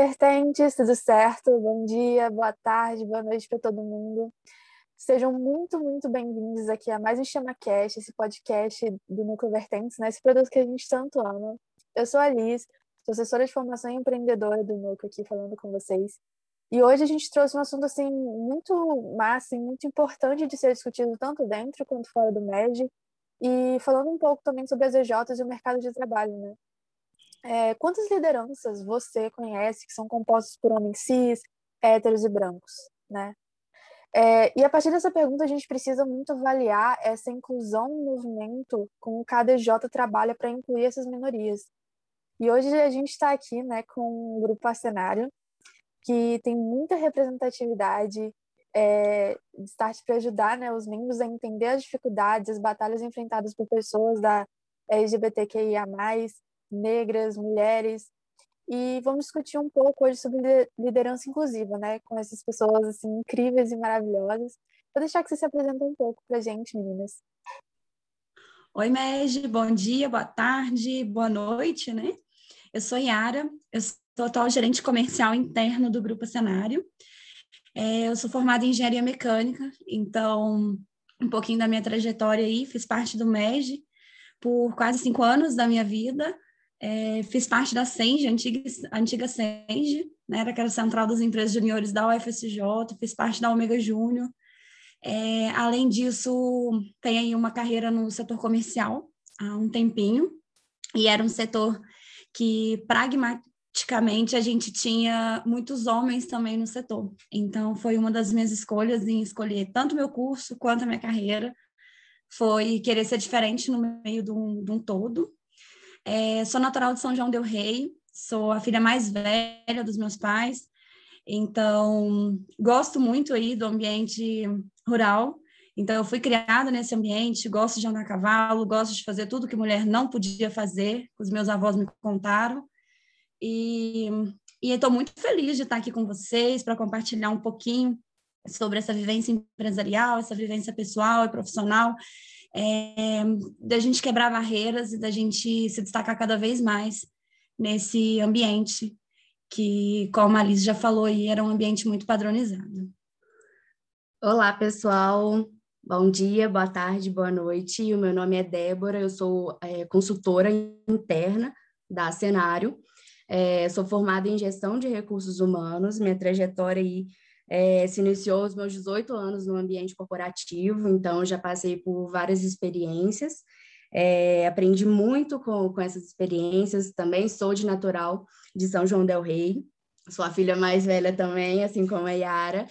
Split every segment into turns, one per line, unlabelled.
vertentes, tudo certo? Bom dia, boa tarde, boa noite para todo mundo. Sejam muito, muito bem-vindos aqui a mais um ChamaCast, esse podcast do Núcleo Vertentes, né? esse produto que a gente tanto ama. Eu sou a Liz, sou assessora de formação empreendedora do Núcleo aqui falando com vocês. E hoje a gente trouxe um assunto assim muito massa e muito importante de ser discutido tanto dentro quanto fora do MED, e falando um pouco também sobre as EJs e o mercado de trabalho, né? É, quantas lideranças você conhece que são compostas por homens cis, héteros e brancos, né? É, e a partir dessa pergunta, a gente precisa muito avaliar essa inclusão no movimento, como o KDJ trabalha para incluir essas minorias. E hoje a gente está aqui né, com um grupo Cenário, que tem muita representatividade, é, start para ajudar né, os membros a entender as dificuldades, as batalhas enfrentadas por pessoas da LGBTQIA+, negras, mulheres, e vamos discutir um pouco hoje sobre liderança inclusiva, né, com essas pessoas assim incríveis e maravilhosas. Vou deixar que você se apresente um pouco para gente, meninas.
Oi, Meg, bom dia, boa tarde, boa noite, né? Eu sou Yara, eu sou atual gerente comercial interno do Grupo Cenário. É, eu sou formada em engenharia mecânica, então um pouquinho da minha trajetória aí, fiz parte do MEG por quase cinco anos da minha vida. É, fiz parte da SENGE, antiga, antiga SENGE, né, era aquela central das empresas juniores da UFSJ, fiz parte da Omega Júnior. É, além disso, tenho uma carreira no setor comercial há um tempinho, e era um setor que pragmaticamente a gente tinha muitos homens também no setor. Então, foi uma das minhas escolhas em escolher tanto meu curso quanto a minha carreira, foi querer ser diferente no meio de um, de um todo, é, sou natural de São João del Rei, sou a filha mais velha dos meus pais, então gosto muito aí do ambiente rural. Então eu fui criada nesse ambiente, gosto de andar a cavalo, gosto de fazer tudo que mulher não podia fazer, os meus avós me contaram. E estou muito feliz de estar aqui com vocês para compartilhar um pouquinho sobre essa vivência empresarial, essa vivência pessoal e profissional é, da gente quebrar barreiras e da gente se destacar cada vez mais nesse ambiente que, como a Alice já falou, era um ambiente muito padronizado.
Olá, pessoal. Bom dia, boa tarde, boa noite. O meu nome é Débora, eu sou é, consultora interna da Cenário. É, sou formada em gestão de recursos humanos. Minha trajetória aí é, se iniciou aos meus 18 anos no ambiente corporativo, então já passei por várias experiências, é, aprendi muito com, com essas experiências, também sou de natural de São João del Rei, sou a filha mais velha também, assim como a Yara,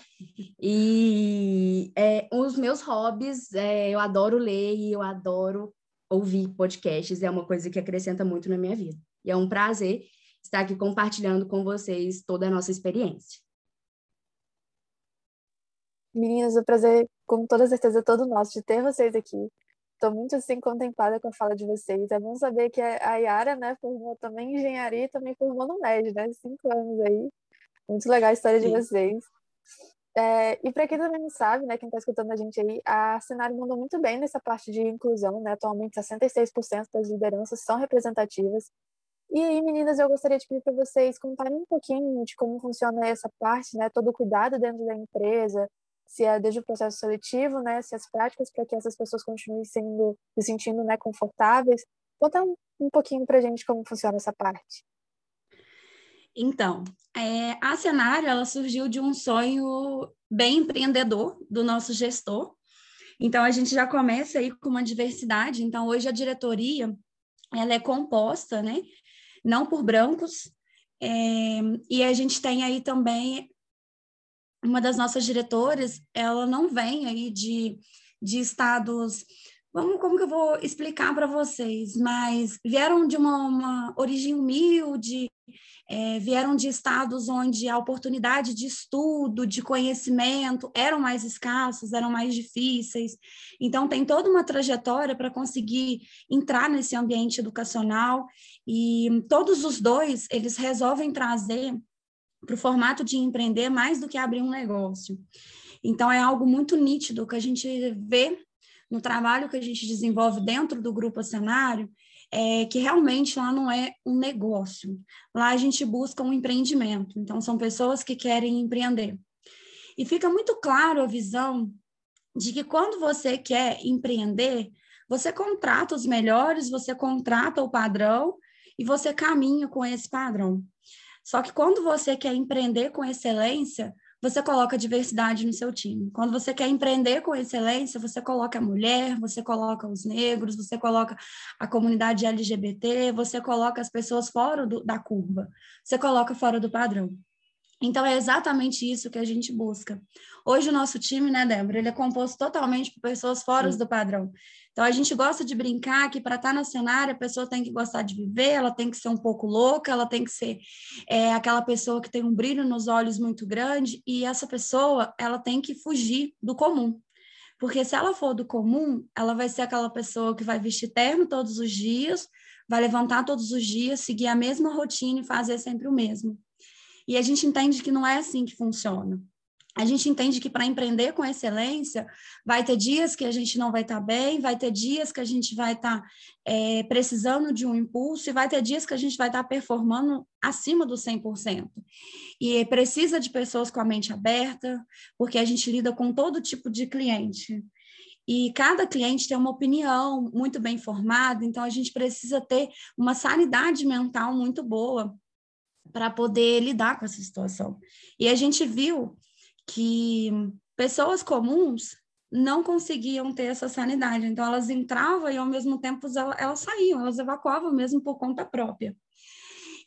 e é, os meus hobbies, é, eu adoro ler e eu adoro ouvir podcasts, é uma coisa que acrescenta muito na minha vida, e é um prazer estar aqui compartilhando com vocês toda a nossa experiência.
Meninas, o prazer, com toda certeza, é todo nosso de ter vocês aqui. Estou muito assim contemplada com a fala de vocês. É bom saber que a Yara, né, formou também engenharia e também formou no MED, né? Cinco anos aí. Muito legal a história Sim. de vocês. É, e para quem também não sabe, né, quem está escutando a gente aí, a Cenário mandou muito bem nessa parte de inclusão, né? Atualmente 66% das lideranças são representativas. E aí, meninas, eu gostaria de pedir para vocês contarem um pouquinho de como funciona essa parte, né? Todo o cuidado dentro da empresa, se é desde o processo seletivo, né, se as práticas para que essas pessoas continuem sendo se sentindo né, confortáveis. Conta um, um pouquinho para a gente como funciona essa parte.
Então, é, a Cenário ela surgiu de um sonho bem empreendedor do nosso gestor. Então, a gente já começa aí com uma diversidade. Então, hoje a diretoria ela é composta, né, não por brancos, é, e a gente tem aí também uma das nossas diretoras, ela não vem aí de, de estados. Vamos, como que eu vou explicar para vocês? Mas vieram de uma, uma origem humilde, é, vieram de estados onde a oportunidade de estudo, de conhecimento eram mais escassas, eram mais difíceis. Então, tem toda uma trajetória para conseguir entrar nesse ambiente educacional e todos os dois, eles resolvem trazer para o formato de empreender mais do que abrir um negócio. Então, é algo muito nítido que a gente vê no trabalho que a gente desenvolve dentro do grupo cenário é que realmente lá não é um negócio. Lá a gente busca um empreendimento. Então, são pessoas que querem empreender. E fica muito claro a visão de que quando você quer empreender, você contrata os melhores, você contrata o padrão e você caminha com esse padrão. Só que quando você quer empreender com excelência, você coloca diversidade no seu time. Quando você quer empreender com excelência, você coloca a mulher, você coloca os negros, você coloca a comunidade LGBT, você coloca as pessoas fora do, da curva, você coloca fora do padrão. Então, é exatamente isso que a gente busca. Hoje, o nosso time, né, Débora, ele é composto totalmente por pessoas fora do padrão. Então, a gente gosta de brincar que para estar tá no cenário, a pessoa tem que gostar de viver, ela tem que ser um pouco louca, ela tem que ser é, aquela pessoa que tem um brilho nos olhos muito grande, e essa pessoa, ela tem que fugir do comum. Porque se ela for do comum, ela vai ser aquela pessoa que vai vestir terno todos os dias, vai levantar todos os dias, seguir a mesma rotina e fazer sempre o mesmo. E a gente entende que não é assim que funciona. A gente entende que para empreender com excelência, vai ter dias que a gente não vai estar tá bem, vai ter dias que a gente vai estar tá, é, precisando de um impulso, e vai ter dias que a gente vai estar tá performando acima do 100%. E precisa de pessoas com a mente aberta, porque a gente lida com todo tipo de cliente. E cada cliente tem uma opinião muito bem formada, então a gente precisa ter uma sanidade mental muito boa para poder lidar com essa situação. E a gente viu que pessoas comuns não conseguiam ter essa sanidade, então elas entravam e ao mesmo tempo elas saíam, elas evacuavam mesmo por conta própria.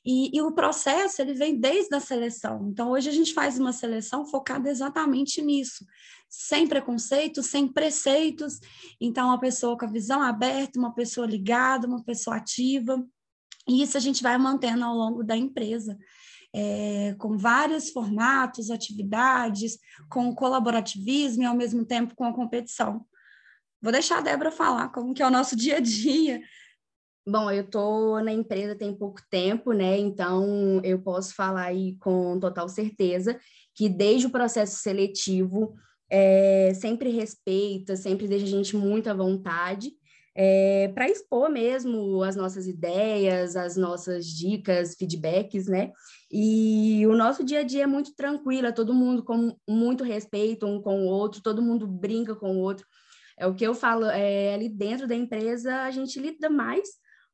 E, e, o processo ele vem desde a seleção. Então hoje a gente faz uma seleção focada exatamente nisso, sem preconceitos, sem preceitos. Então uma pessoa com a visão aberta, uma pessoa ligada, uma pessoa ativa. E isso a gente vai mantendo ao longo da empresa, é, com vários formatos, atividades, com colaborativismo e ao mesmo tempo com a competição. Vou deixar a Débora falar como que é o nosso dia a dia.
Bom, eu estou na empresa tem pouco tempo, né? Então eu posso falar aí com total certeza que desde o processo seletivo é, sempre respeita, sempre deixa a gente muito à vontade é, para expor mesmo as nossas ideias, as nossas dicas, feedbacks, né? E o nosso dia a dia é muito tranquilo, é todo mundo com muito respeito um com o outro, todo mundo brinca com o outro. É o que eu falo, é, ali dentro da empresa a gente lida mais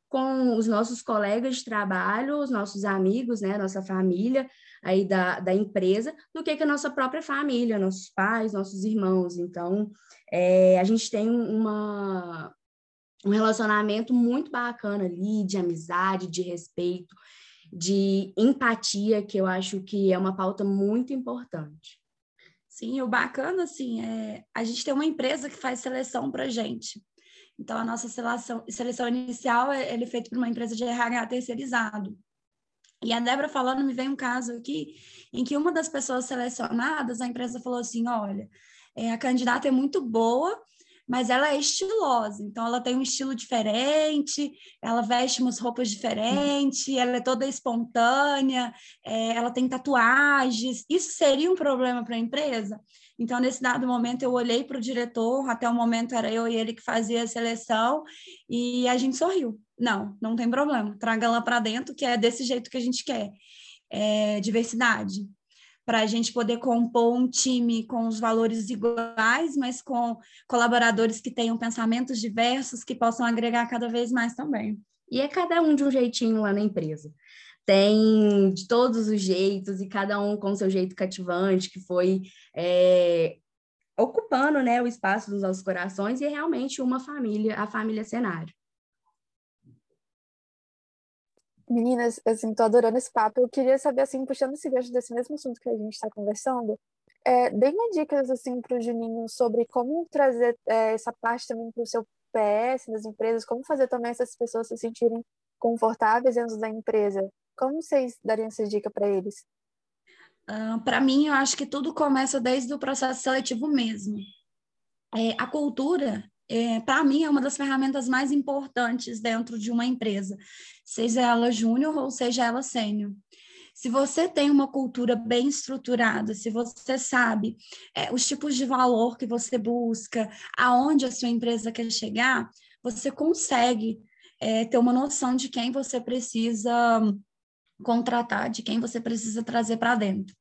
com os nossos colegas de trabalho, os nossos amigos, né, nossa família aí da, da empresa, do que, que a nossa própria família, nossos pais, nossos irmãos. Então, é, a gente tem uma, um relacionamento muito bacana ali, de amizade, de respeito, de empatia, que eu acho que é uma pauta muito importante.
Sim, o bacana, assim, é a gente tem uma empresa que faz seleção para gente. Então, a nossa seleção, seleção inicial é, é feita por uma empresa de RH terceirizado. E a Débora falando, me vem um caso aqui em que uma das pessoas selecionadas, a empresa falou assim: olha, é, a candidata é muito boa, mas ela é estilosa, então ela tem um estilo diferente, ela veste umas roupas diferentes, ela é toda espontânea, é, ela tem tatuagens. Isso seria um problema para a empresa? Então, nesse dado momento, eu olhei para o diretor, até o momento era eu e ele que fazia a seleção, e a gente sorriu. Não, não tem problema, traga ela para dentro, que é desse jeito que a gente quer. É, diversidade para a gente poder compor um time com os valores iguais, mas com colaboradores que tenham pensamentos diversos, que possam agregar cada vez mais também.
E é cada um de um jeitinho lá na empresa. Tem de todos os jeitos e cada um com seu jeito cativante, que foi é, ocupando né, o espaço dos nossos corações e é realmente uma família, a família cenário.
Meninas, assim, tô adorando esse papo. Eu queria saber, assim, puxando esse gancho desse mesmo assunto que a gente está conversando, é, dê uma dicas, assim, para o Juninho sobre como trazer é, essa parte também para o seu PS das empresas, como fazer também essas pessoas se sentirem confortáveis dentro da empresa. Como vocês dariam essa dica para eles?
Uh, para mim, eu acho que tudo começa desde o processo seletivo mesmo. É, a cultura é, para mim, é uma das ferramentas mais importantes dentro de uma empresa, seja ela júnior ou seja ela sênior. se você tem uma cultura bem estruturada, se você sabe é, os tipos de valor que você busca, aonde a sua empresa quer chegar, você consegue é, ter uma noção de quem você precisa contratar, de quem você precisa trazer para dentro.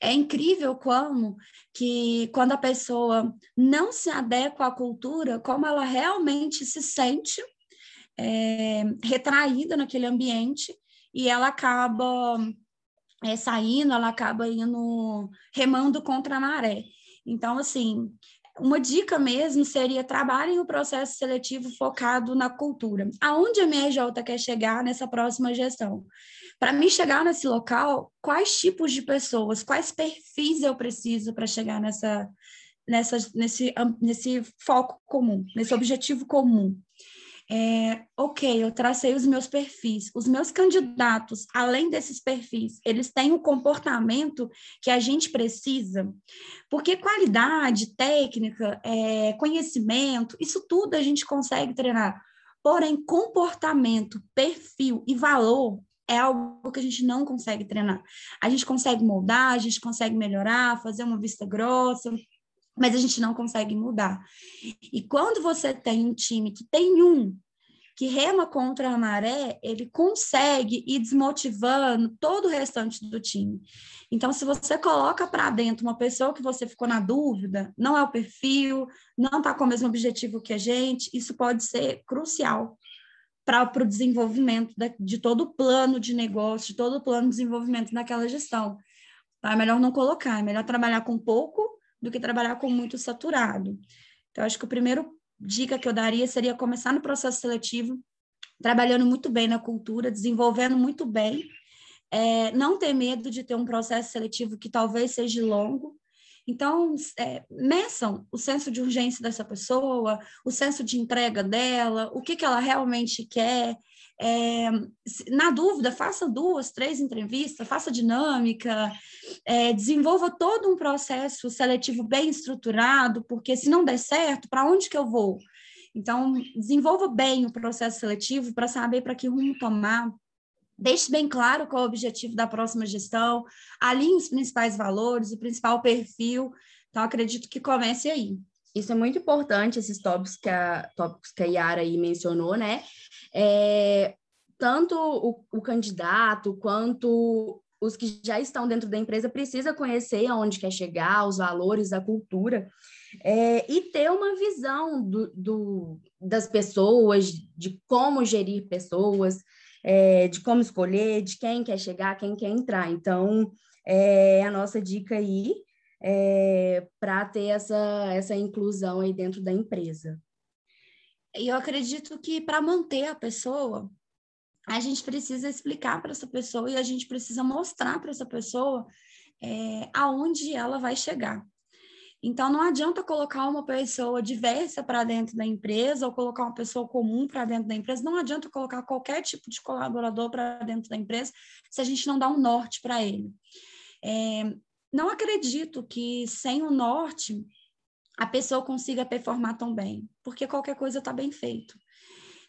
É incrível como que quando a pessoa não se adequa à cultura, como ela realmente se sente é, retraída naquele ambiente e ela acaba é, saindo, ela acaba indo remando contra a maré. Então, assim, uma dica mesmo seria trabalhem o processo seletivo focado na cultura. Aonde a MRJ quer chegar nessa próxima gestão? Para mim chegar nesse local, quais tipos de pessoas, quais perfis eu preciso para chegar nessa, nessa, nesse, nesse foco comum, nesse objetivo comum? É, ok, eu tracei os meus perfis. Os meus candidatos, além desses perfis, eles têm o comportamento que a gente precisa, porque qualidade, técnica, é, conhecimento, isso tudo a gente consegue treinar. Porém, comportamento, perfil e valor é algo que a gente não consegue treinar. A gente consegue moldar, a gente consegue melhorar, fazer uma vista grossa, mas a gente não consegue mudar. E quando você tem um time que tem um que rema contra a maré, ele consegue ir desmotivando todo o restante do time. Então, se você coloca para dentro uma pessoa que você ficou na dúvida, não é o perfil, não está com o mesmo objetivo que a gente, isso pode ser crucial para o desenvolvimento de, todo o plano de negócio, de todo o plano de desenvolvimento daquela gestão. Então, é melhor não colocar, é melhor trabalhar com pouco do que trabalhar com muito saturado. Então, acho que o primeiro dica que eu daria seria começar no processo seletivo, trabalhando muito bem na cultura, desenvolvendo muito bem, é, não ter medo de ter um processo seletivo que talvez seja longo, então, é, meçam o senso de urgência dessa pessoa, o senso de entrega dela, o que, que ela realmente quer. É, na dúvida, faça duas, três entrevistas, faça dinâmica, é, desenvolva todo um processo seletivo bem estruturado, porque se não der certo, para onde que eu vou? Então, desenvolva bem o processo seletivo para saber para que rumo tomar, deixe bem claro qual é o objetivo da próxima gestão, alinhe os principais valores, o principal perfil. Então, acredito que comece aí.
Isso é muito importante, esses tópicos que a, tópicos que a Yara aí mencionou, né? É, tanto o, o candidato quanto os que já estão dentro da empresa precisa conhecer aonde quer chegar, os valores, a cultura, é, e ter uma visão do, do, das pessoas, de como gerir pessoas, é, de como escolher, de quem quer chegar, quem quer entrar. Então, é a nossa dica aí é, para ter essa, essa inclusão aí dentro da empresa.
E eu acredito que para manter a pessoa, a gente precisa explicar para essa pessoa e a gente precisa mostrar para essa pessoa é, aonde ela vai chegar. Então, não adianta colocar uma pessoa diversa para dentro da empresa ou colocar uma pessoa comum para dentro da empresa. Não adianta colocar qualquer tipo de colaborador para dentro da empresa se a gente não dá um norte para ele. É, não acredito que sem o norte a pessoa consiga performar tão bem, porque qualquer coisa está bem feito.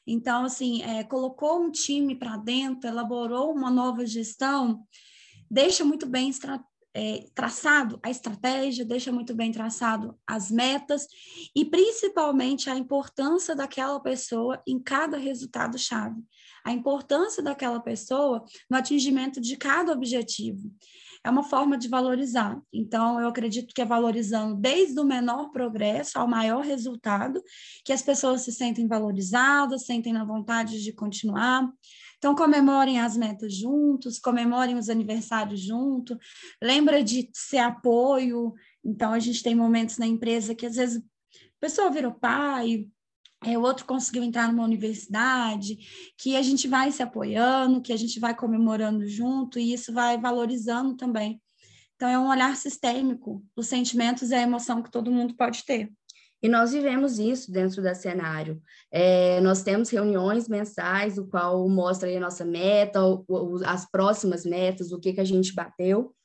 Então, assim, é, colocou um time para dentro, elaborou uma nova gestão, deixa muito bem é, traçado a estratégia, deixa muito bem traçado as metas e principalmente a importância daquela pessoa em cada resultado chave, a importância daquela pessoa no atingimento de cada objetivo. É uma forma de valorizar. Então, eu acredito que é valorizando desde o menor progresso ao maior resultado, que as pessoas se sentem valorizadas, sentem na vontade de continuar. Então, comemorem as metas juntos, comemorem os aniversários juntos, lembra de ser apoio. Então, a gente tem momentos na empresa que às vezes a pessoa virou pai, é, o outro conseguiu entrar numa universidade, que a gente vai se apoiando, que a gente vai comemorando junto, e isso vai valorizando também. Então, é um olhar sistêmico dos sentimentos e a emoção que todo mundo pode ter.
E nós vivemos isso dentro da cenário. É, nós temos reuniões mensais, o qual mostra a nossa meta, as próximas metas, o que, que a gente bateu.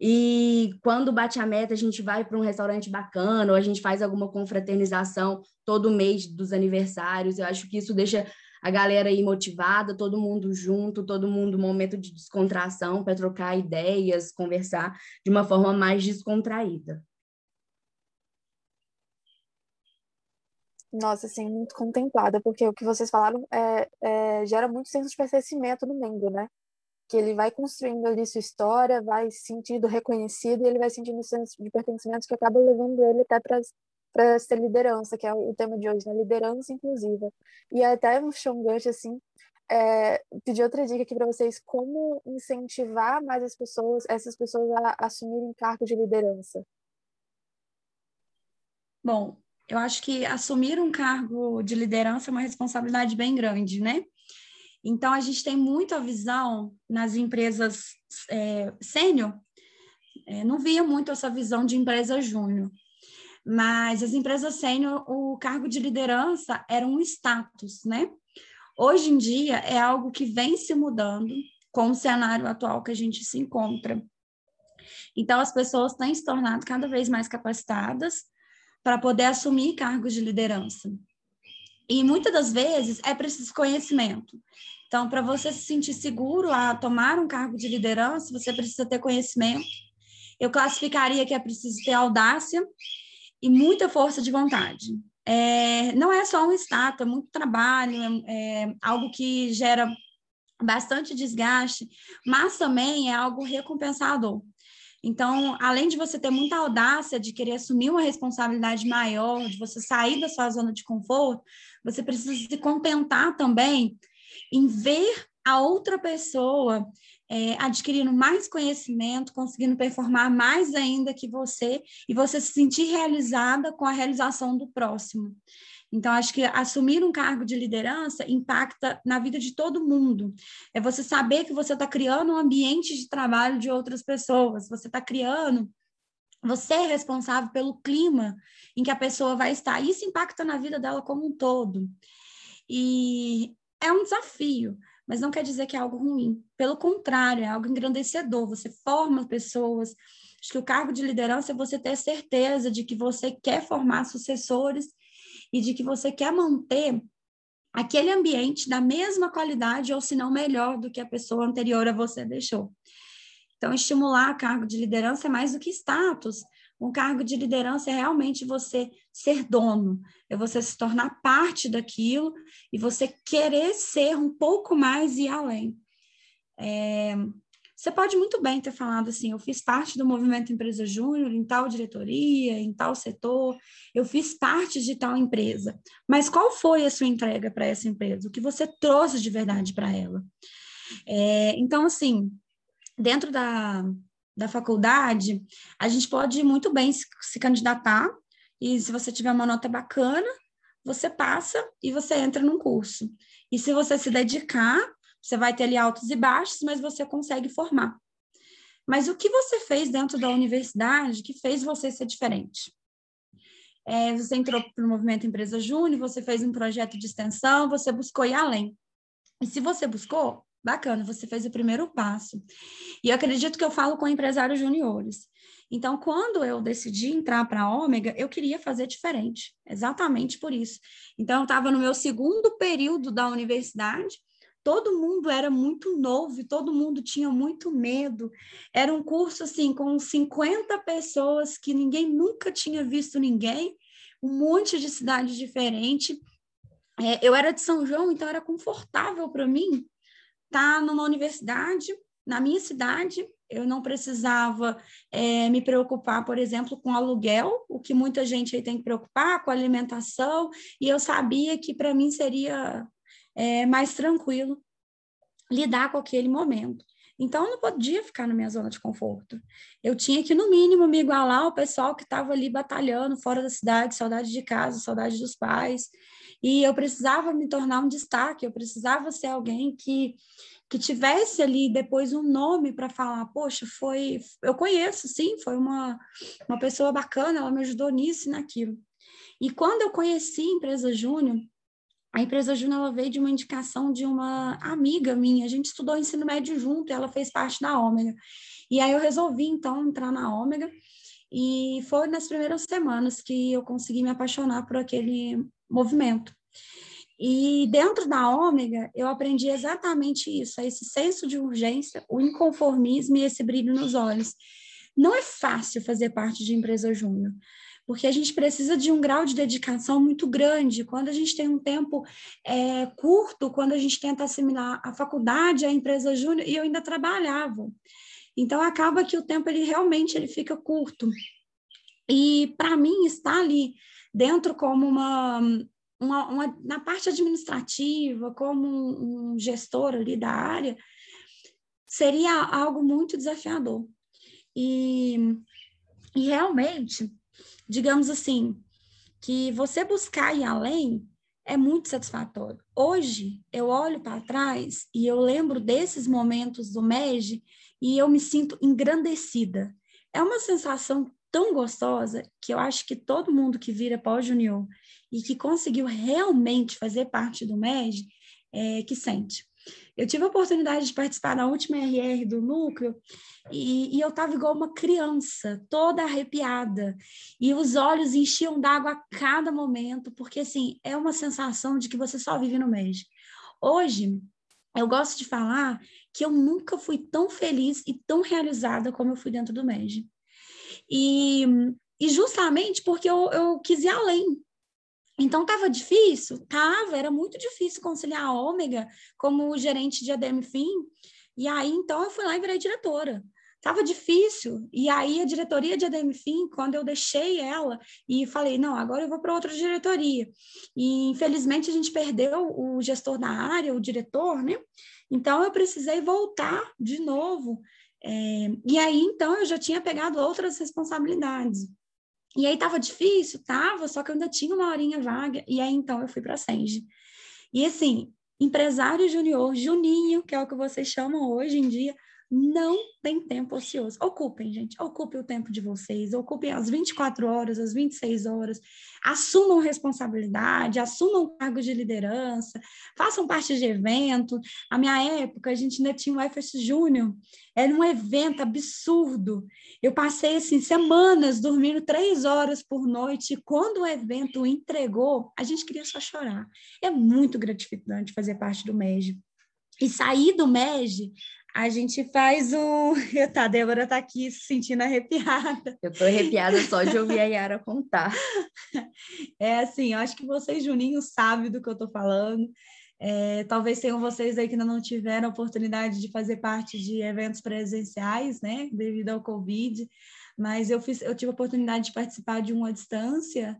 E quando bate a meta, a gente vai para um restaurante bacana, ou a gente faz alguma confraternização todo mês dos aniversários. Eu acho que isso deixa a galera aí motivada, todo mundo junto, todo mundo momento de descontração para trocar ideias, conversar de uma forma mais descontraída.
Nossa, assim, muito contemplada, porque o que vocês falaram é, é, gera muito senso de pertencimento no membro, né? Que ele vai construindo ali sua história, vai se sentindo reconhecido e ele vai sentindo senso de pertencimento que acaba levando ele até para para ser liderança, que é o tema de hoje, né? Liderança inclusiva. E até um show gancho, assim, é, pedir outra dica aqui para vocês, como incentivar mais as pessoas, essas pessoas a assumirem cargo de liderança.
Bom, eu acho que assumir um cargo de liderança é uma responsabilidade bem grande, né? Então, a gente tem muito a visão nas empresas é, sênior, é, não via muito essa visão de empresa júnior. Mas as empresas sênior, o cargo de liderança era um status, né? Hoje em dia é algo que vem se mudando com o cenário atual que a gente se encontra. Então, as pessoas têm se tornado cada vez mais capacitadas para poder assumir cargos de liderança. E muitas das vezes é preciso conhecimento. Então, para você se sentir seguro a tomar um cargo de liderança, você precisa ter conhecimento. Eu classificaria que é preciso ter audácia e muita força de vontade. É, não é só um status, é muito trabalho, é, é algo que gera bastante desgaste, mas também é algo recompensador. Então, além de você ter muita audácia de querer assumir uma responsabilidade maior, de você sair da sua zona de conforto, você precisa se contentar também em ver a outra pessoa é, adquirindo mais conhecimento, conseguindo performar mais ainda que você, e você se sentir realizada com a realização do próximo. Então, acho que assumir um cargo de liderança impacta na vida de todo mundo. É você saber que você está criando um ambiente de trabalho de outras pessoas, você está criando. Você é responsável pelo clima em que a pessoa vai estar. Isso impacta na vida dela como um todo. E é um desafio, mas não quer dizer que é algo ruim. Pelo contrário, é algo engrandecedor. Você forma pessoas. Acho que o cargo de liderança é você ter certeza de que você quer formar sucessores e de que você quer manter aquele ambiente da mesma qualidade ou se não melhor do que a pessoa anterior a você deixou. Então, estimular cargo de liderança é mais do que status, um cargo de liderança é realmente você ser dono, é você se tornar parte daquilo e você querer ser um pouco mais e além. É, você pode muito bem ter falado assim: eu fiz parte do movimento Empresa Júnior, em tal diretoria, em tal setor, eu fiz parte de tal empresa. Mas qual foi a sua entrega para essa empresa? O que você trouxe de verdade para ela? É, então, assim, dentro da, da faculdade, a gente pode muito bem se, se candidatar e se você tiver uma nota bacana, você passa e você entra num curso. E se você se dedicar, você vai ter ali altos e baixos, mas você consegue formar. Mas o que você fez dentro da universidade que fez você ser diferente? É, você entrou para o movimento Empresa Júnior, você fez um projeto de extensão, você buscou ir além. E se você buscou, Bacana, você fez o primeiro passo. E eu acredito que eu falo com empresários juniores. Então, quando eu decidi entrar para a Ômega, eu queria fazer diferente, exatamente por isso. Então, eu estava no meu segundo período da universidade, todo mundo era muito novo, todo mundo tinha muito medo. Era um curso assim com 50 pessoas que ninguém nunca tinha visto ninguém, um monte de cidades diferentes. É, eu era de São João, então era confortável para mim estar tá numa universidade, na minha cidade, eu não precisava é, me preocupar, por exemplo, com aluguel, o que muita gente aí tem que preocupar, com alimentação, e eu sabia que para mim seria é, mais tranquilo lidar com aquele momento. Então, eu não podia ficar na minha zona de conforto. Eu tinha que, no mínimo, me igualar ao pessoal que estava ali batalhando fora da cidade, saudade de casa, saudade dos pais. E eu precisava me tornar um destaque, eu precisava ser alguém que, que tivesse ali depois um nome para falar, poxa, foi, eu conheço, sim, foi uma, uma pessoa bacana, ela me ajudou nisso e naquilo. E quando eu conheci a empresa Júnior, a empresa Júnior veio de uma indicação de uma amiga minha, a gente estudou ensino médio junto, e ela fez parte da Ômega. E aí eu resolvi, então, entrar na Ômega, e foi nas primeiras semanas que eu consegui me apaixonar por aquele movimento. E dentro da Ômega, eu aprendi exatamente isso, esse senso de urgência, o inconformismo e esse brilho nos olhos. Não é fácil fazer parte de empresa júnior, porque a gente precisa de um grau de dedicação muito grande. Quando a gente tem um tempo é, curto, quando a gente tenta assimilar a faculdade, a empresa júnior, e eu ainda trabalhava. Então, acaba que o tempo ele realmente ele fica curto. E, para mim, estar ali dentro como uma, uma, uma, na parte administrativa, como um, um gestor ali da área, seria algo muito desafiador. E, e realmente, digamos assim, que você buscar ir além é muito satisfatório. Hoje, eu olho para trás e eu lembro desses momentos do MEG e eu me sinto engrandecida. É uma sensação tão gostosa que eu acho que todo mundo que vira pós-junior e que conseguiu realmente fazer parte do MEG é, que sente. Eu tive a oportunidade de participar da última RR do núcleo e, e eu estava igual uma criança, toda arrepiada, e os olhos enchiam d'água a cada momento, porque assim é uma sensação de que você só vive no mês. Hoje, eu gosto de falar que eu nunca fui tão feliz e tão realizada como eu fui dentro do MEG. E, e justamente porque eu, eu quis ir além, então, estava difícil? Tava, era muito difícil conciliar a Ômega como gerente de ADM Fim. E aí, então, eu fui lá e virei diretora. Tava difícil. E aí, a diretoria de ADM Fim, quando eu deixei ela e falei, não, agora eu vou para outra diretoria. E, infelizmente, a gente perdeu o gestor da área, o diretor, né? Então, eu precisei voltar de novo. É... e aí, então, eu já tinha pegado outras responsabilidades. E aí tava difícil, tava, só que eu ainda tinha uma horinha vaga, e aí então eu fui para a Senge. E assim, empresário junior, Juninho, que é o que vocês chamam hoje em dia, não tem tempo ocioso. Ocupem, gente, ocupem o tempo de vocês, ocupem as 24 horas, as 26 horas, assumam responsabilidade, assumam cargos de liderança, façam parte de evento. A minha época, a gente ainda tinha o FS Júnior, era um evento absurdo. Eu passei, assim, semanas dormindo três horas por noite, e quando o evento entregou, a gente queria só chorar. É muito gratificante fazer parte do MEG. E sair do MEG a gente faz um. Tá, a Débora tá aqui se sentindo arrepiada.
Eu tô arrepiada só de ouvir a Yara contar.
É assim, eu acho que vocês, Juninho, sabem do que eu tô falando. É, talvez tenham vocês aí que ainda não tiveram a oportunidade de fazer parte de eventos presenciais, né, devido ao Covid, mas eu, fiz, eu tive a oportunidade de participar de uma distância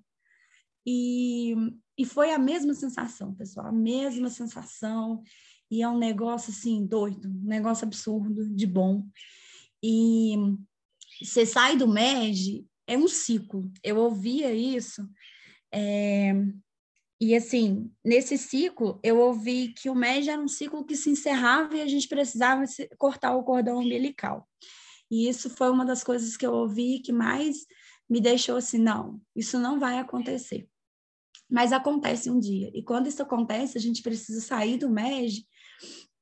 e, e foi a mesma sensação, pessoal, a mesma sensação e é um negócio assim doido, um negócio absurdo, de bom. E você sai do MEG, é um ciclo. Eu ouvia isso, é... e assim, nesse ciclo, eu ouvi que o MEG era um ciclo que se encerrava e a gente precisava cortar o cordão umbilical. E isso foi uma das coisas que eu ouvi que mais me deixou assim: não, isso não vai acontecer. Mas acontece um dia. E quando isso acontece, a gente precisa sair do MEG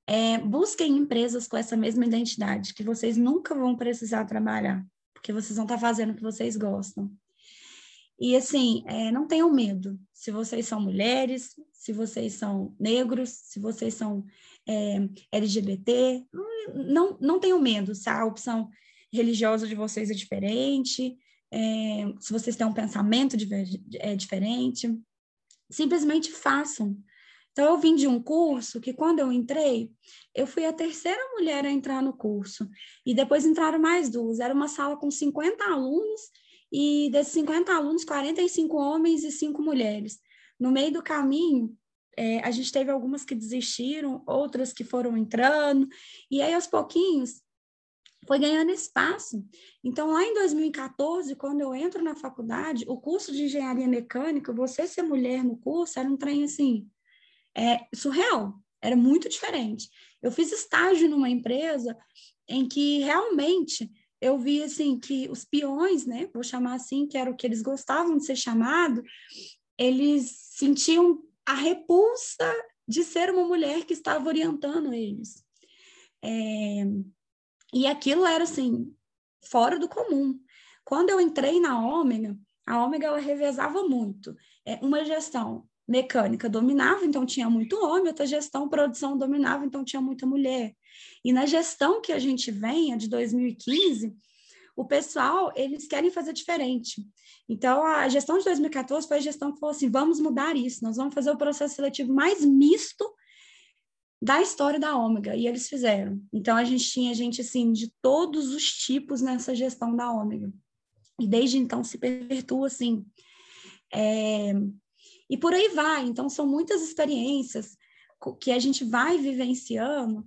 é, busquem empresas com essa mesma identidade, que vocês nunca vão precisar trabalhar, porque vocês vão estar fazendo o que vocês gostam. E assim, é, não tenham medo. Se vocês são mulheres, se vocês são negros, se vocês são é, LGBT, não, não tenham medo se a opção religiosa de vocês é diferente, é, se vocês têm um pensamento é diferente. Simplesmente façam. Então, eu vim de um curso que, quando eu entrei, eu fui a terceira mulher a entrar no curso. E depois entraram mais duas. Era uma sala com 50 alunos, e desses 50 alunos, 45 homens e 5 mulheres. No meio do caminho, é, a gente teve algumas que desistiram, outras que foram entrando, e aí, aos pouquinhos, foi ganhando espaço. Então, lá em 2014, quando eu entro na faculdade, o curso de engenharia mecânica, você ser mulher no curso era um trem assim é surreal, era muito diferente. Eu fiz estágio numa empresa em que realmente eu vi assim que os peões, né, vou chamar assim, que era o que eles gostavam de ser chamado, eles sentiam a repulsa de ser uma mulher que estava orientando eles. É, e aquilo era assim fora do comum. Quando eu entrei na Ômega, a Ômega ela revezava muito. É, uma gestão mecânica dominava, então tinha muito homem, outra gestão, produção dominava, então tinha muita mulher. E na gestão que a gente vem, a de 2015, o pessoal, eles querem fazer diferente. Então, a gestão de 2014 foi a gestão que falou assim, vamos mudar isso, nós vamos fazer o processo seletivo mais misto da história da Ômega, e eles fizeram. Então, a gente tinha gente, assim, de todos os tipos nessa gestão da Ômega. E desde então se perpetua, assim. É... E por aí vai. Então, são muitas experiências que a gente vai vivenciando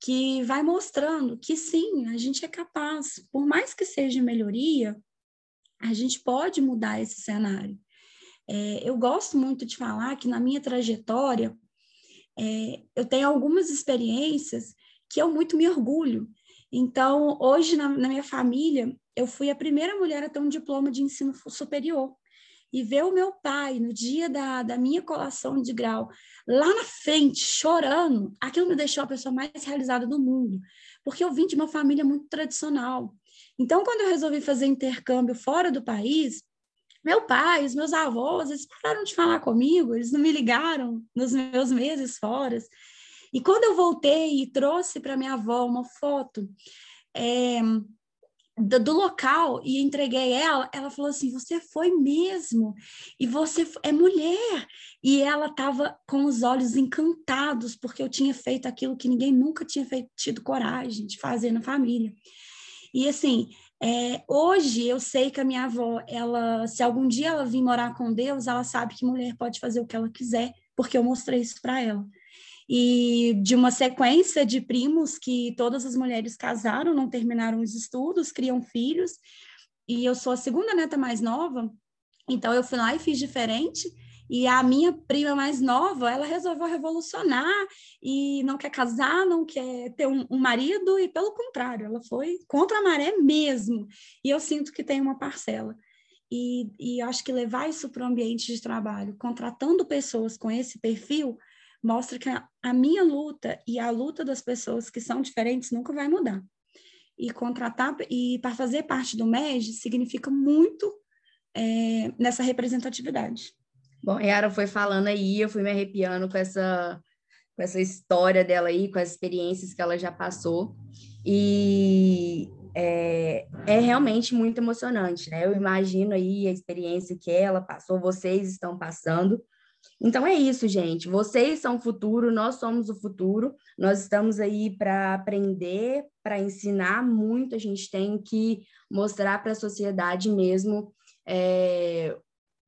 que vai mostrando que sim, a gente é capaz, por mais que seja melhoria, a gente pode mudar esse cenário. É, eu gosto muito de falar que na minha trajetória, é, eu tenho algumas experiências que eu muito me orgulho. Então, hoje, na, na minha família, eu fui a primeira mulher a ter um diploma de ensino superior e ver o meu pai no dia da, da minha colação de grau, lá na frente, chorando, aquilo me deixou a pessoa mais realizada do mundo, porque eu vim de uma família muito tradicional. Então, quando eu resolvi fazer intercâmbio fora do país, meu pai, os meus avós, eles pararam de falar comigo, eles não me ligaram nos meus meses fora. E quando eu voltei e trouxe para minha avó uma foto é, do, do, local e entreguei ela, ela falou assim: Você foi mesmo, e você é mulher. E ela estava com os olhos encantados, porque eu tinha feito aquilo que ninguém nunca tinha feito, tido coragem de fazer na família. E assim, é, hoje eu sei que a minha avó, ela, se algum dia ela vir morar com Deus, ela sabe que mulher pode fazer o que ela quiser, porque eu mostrei isso para ela e de uma sequência de primos que todas as mulheres casaram, não terminaram os estudos, criam filhos, e eu sou a segunda neta mais nova, então eu fui lá e fiz diferente, e a minha prima mais nova, ela resolveu revolucionar e não quer casar, não quer ter um, um, marido, e pelo contrário, ela foi contra a maré mesmo. E eu sinto que tem uma parcela. E, e acho que levar isso para o ambiente de trabalho, contratando pessoas com esse perfil, mostra que a, a minha luta e a luta das pessoas que são diferentes nunca vai mudar. E contratar e para fazer parte do MEG significa muito é, nessa representatividade.
Bom, a Yara foi falando aí, eu fui me arrepiando com essa, com essa história dela aí, com as experiências que ela já passou. E é, é, realmente muito emocionante, né? Eu imagino aí a experiência que ela passou, vocês estão passando. Então é isso, gente. Vocês são o futuro, nós somos o futuro. Nós estamos aí para aprender, para ensinar muito. A gente tem que mostrar para a sociedade mesmo é,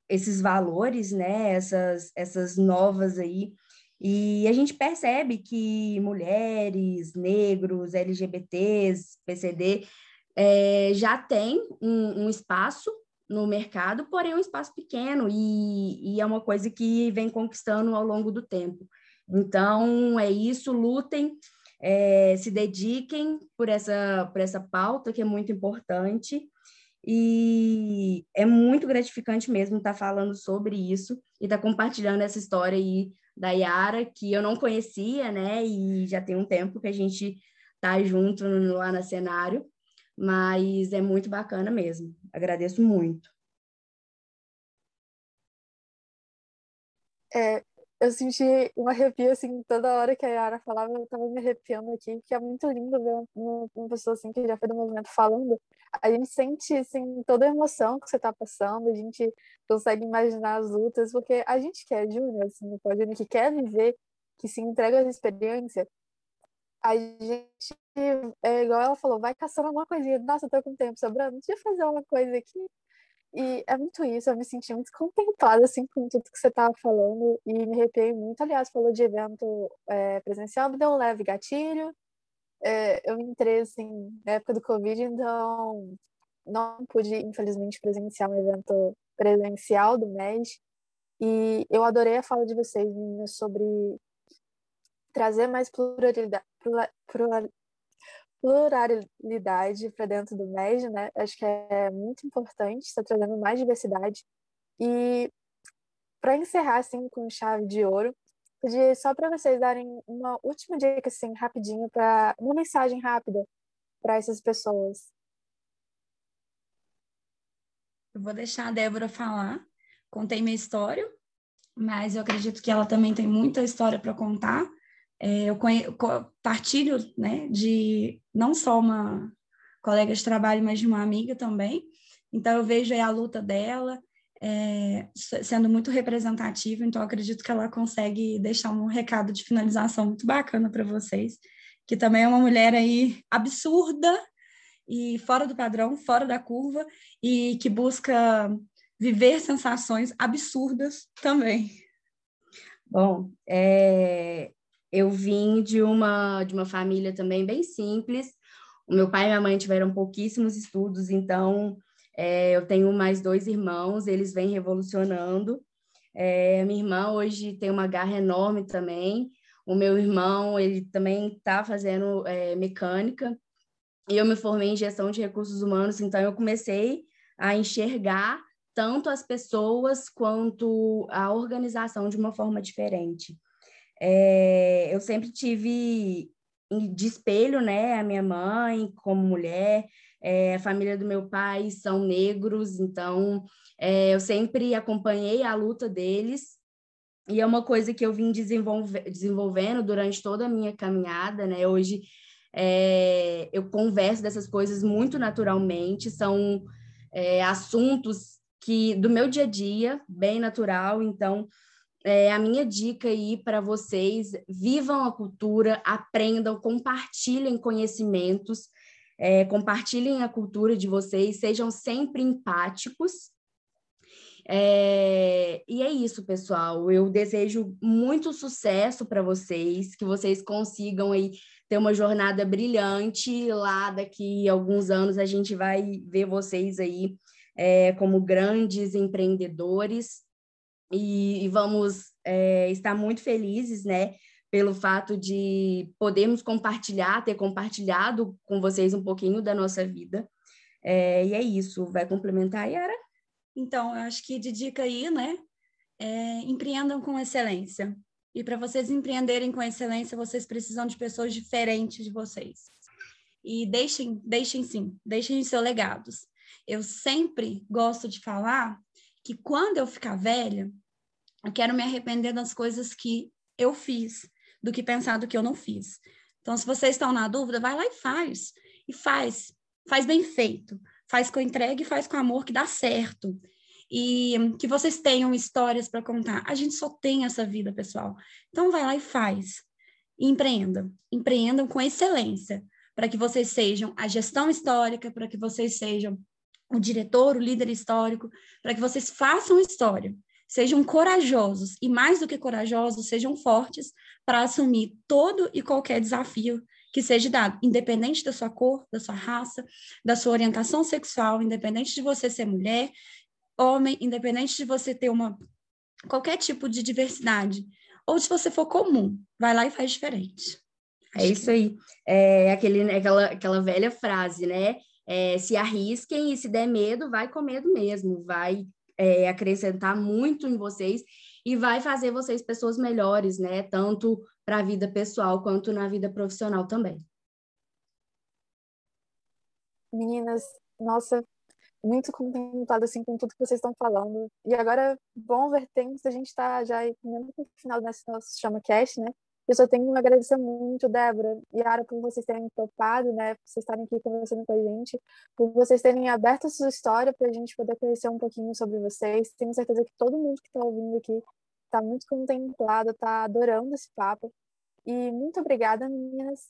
esses valores, né? Essas, essas novas aí. E a gente percebe que mulheres, negros, LGBTs, PCD, é, já tem um, um espaço no mercado, porém é um espaço pequeno e, e é uma coisa que vem conquistando ao longo do tempo. Então, é isso, lutem, é, se dediquem por essa, por essa pauta que é muito importante e é muito gratificante mesmo estar falando sobre isso e estar compartilhando essa história aí da Yara, que eu não conhecia, né, e já tem um tempo que a gente tá junto lá no cenário, mas é muito bacana mesmo. Agradeço muito.
É, eu senti um arrepio, assim, toda hora que a Yara falava, eu tava me arrepiando aqui, que é muito lindo ver uma, uma pessoa, assim, que já foi do movimento falando. A gente sente, assim, toda a emoção que você tá passando, a gente consegue imaginar as lutas, porque a gente quer, Júnior, assim, no que quer viver, que se entrega às experiências, a gente, é igual ela falou, vai caçando alguma coisinha. Nossa, eu tô com tempo sobrando, deixa eu fazer uma coisa aqui. E é muito isso, eu me senti muito contemplada, assim, com tudo que você tava falando e me arrepiei muito. Aliás, falou de evento é, presencial, me deu um leve gatilho. É, eu entrei, assim, na época do Covid, então não pude, infelizmente, presenciar um evento presencial do MED. E eu adorei a fala de vocês, meninas, sobre trazer mais pluralidade, para dentro do MED, né? Acho que é muito importante, está trazendo mais diversidade. E para encerrar assim com chave de ouro, só para vocês darem uma última dica assim, rapidinho para uma mensagem rápida para essas pessoas.
Eu vou deixar a Débora falar. Contei minha história mas eu acredito que ela também tem muita história para contar. É, eu partilho né, de não só uma colega de trabalho, mas de uma amiga também. Então, eu vejo a luta dela é, sendo muito representativa, então acredito que ela consegue deixar um recado de finalização muito bacana para vocês, que também é uma mulher aí absurda e fora do padrão, fora da curva, e que busca viver sensações absurdas também.
Bom, é, eu vim de uma, de uma família também bem simples. O meu pai e minha mãe tiveram pouquíssimos estudos, então é, eu tenho mais dois irmãos, eles vêm revolucionando. É, minha irmã hoje tem uma garra enorme também. O meu irmão, ele também está fazendo é, mecânica. E eu me formei em gestão de recursos humanos, então eu comecei a enxergar tanto as pessoas quanto a organização de uma forma diferente. É, eu sempre tive de espelho, né, a minha mãe como mulher, é, a família do meu pai são negros, então é, eu sempre acompanhei a luta deles e é uma coisa que eu vim desenvolve, desenvolvendo durante toda a minha caminhada, né? Hoje é, eu converso dessas coisas muito naturalmente, são é, assuntos que do meu dia a dia, bem natural, então é, a minha dica aí para vocês, vivam a cultura, aprendam, compartilhem conhecimentos, é, compartilhem a cultura de vocês, sejam sempre empáticos. É, e é isso, pessoal. Eu desejo muito sucesso para vocês, que vocês consigam aí ter uma jornada brilhante. Lá daqui a alguns anos a gente vai ver vocês aí é, como grandes empreendedores e, e vamos é, estar muito felizes, né? pelo fato de podermos compartilhar, ter compartilhado com vocês um pouquinho da nossa vida. É, e é isso. Vai complementar, Yara?
Então, eu acho que de dica aí, né? É, empreendam com excelência. E para vocês empreenderem com excelência, vocês precisam de pessoas diferentes de vocês. E deixem, deixem sim, deixem seus legados. Eu sempre gosto de falar que quando eu ficar velha, eu quero me arrepender das coisas que eu fiz, do que pensar do que eu não fiz. Então, se vocês estão na dúvida, vai lá e faz. E faz. Faz bem feito. Faz com entrega e faz com amor que dá certo. E que vocês tenham histórias para contar. A gente só tem essa vida, pessoal. Então, vai lá e faz. E empreenda. Empreendam com excelência. Para que vocês sejam a gestão histórica, para que vocês sejam o diretor, o líder histórico, para que vocês façam história sejam corajosos e, mais do que corajosos, sejam fortes para assumir todo e qualquer desafio que seja dado, independente da sua cor, da sua raça, da sua orientação sexual, independente de você ser mulher, homem, independente de você ter uma qualquer tipo de diversidade, ou se você for comum, vai lá e faz diferente.
É isso aí. É aquele, aquela, aquela velha frase, né? É, se arrisquem e se der medo, vai com medo mesmo, vai é, acrescentar muito em vocês e vai fazer vocês pessoas melhores, né? Tanto para a vida pessoal quanto na vida profissional também.
Meninas, nossa, muito contemplada assim com tudo que vocês estão falando. E agora, bom vertentes, a gente está já no final desse nosso chama cast, né? Eu só tenho que agradecer muito, Débora e Yara, por vocês terem topado, né? Por vocês estarem aqui conversando com a gente, por vocês terem aberto a sua história para a gente poder conhecer um pouquinho sobre vocês. Tenho certeza que todo mundo que está ouvindo aqui está muito contemplado, está adorando esse papo. E muito obrigada, meninas,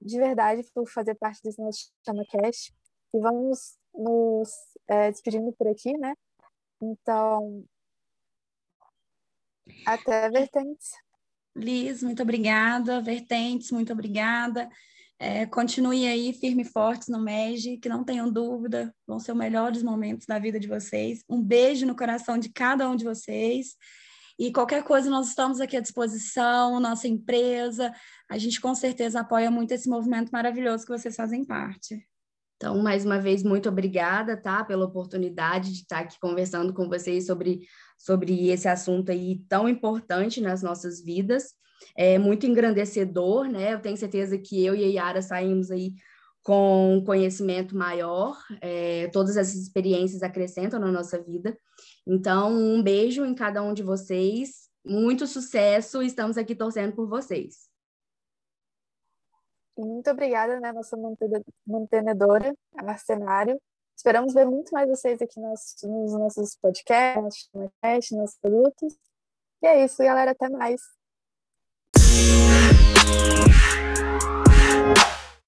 de verdade, por fazer parte desse nosso ChamaCast. E vamos nos é, despedindo por aqui, né? Então, até vertentes.
Liz, muito obrigada. Vertentes, muito obrigada. É, continue aí firme e fortes no MEG, que não tenham dúvida, vão ser os melhores momentos da vida de vocês. Um beijo no coração de cada um de vocês. E qualquer coisa, nós estamos aqui à disposição, nossa empresa. A gente com certeza apoia muito esse movimento maravilhoso que vocês fazem parte.
Então, mais uma vez, muito obrigada, tá, pela oportunidade de estar aqui conversando com vocês sobre, sobre esse assunto aí tão importante nas nossas vidas. É muito engrandecedor, né? Eu tenho certeza que eu e a Yara saímos aí com conhecimento maior, é, todas essas experiências acrescentam na nossa vida. Então, um beijo em cada um de vocês muito sucesso estamos aqui torcendo por vocês.
Muito obrigada, né, nossa mantenedora, a Marcenário. Esperamos ver muito mais vocês aqui nos, nos nossos podcasts, nos nossos produtos. E é isso, galera. Até mais.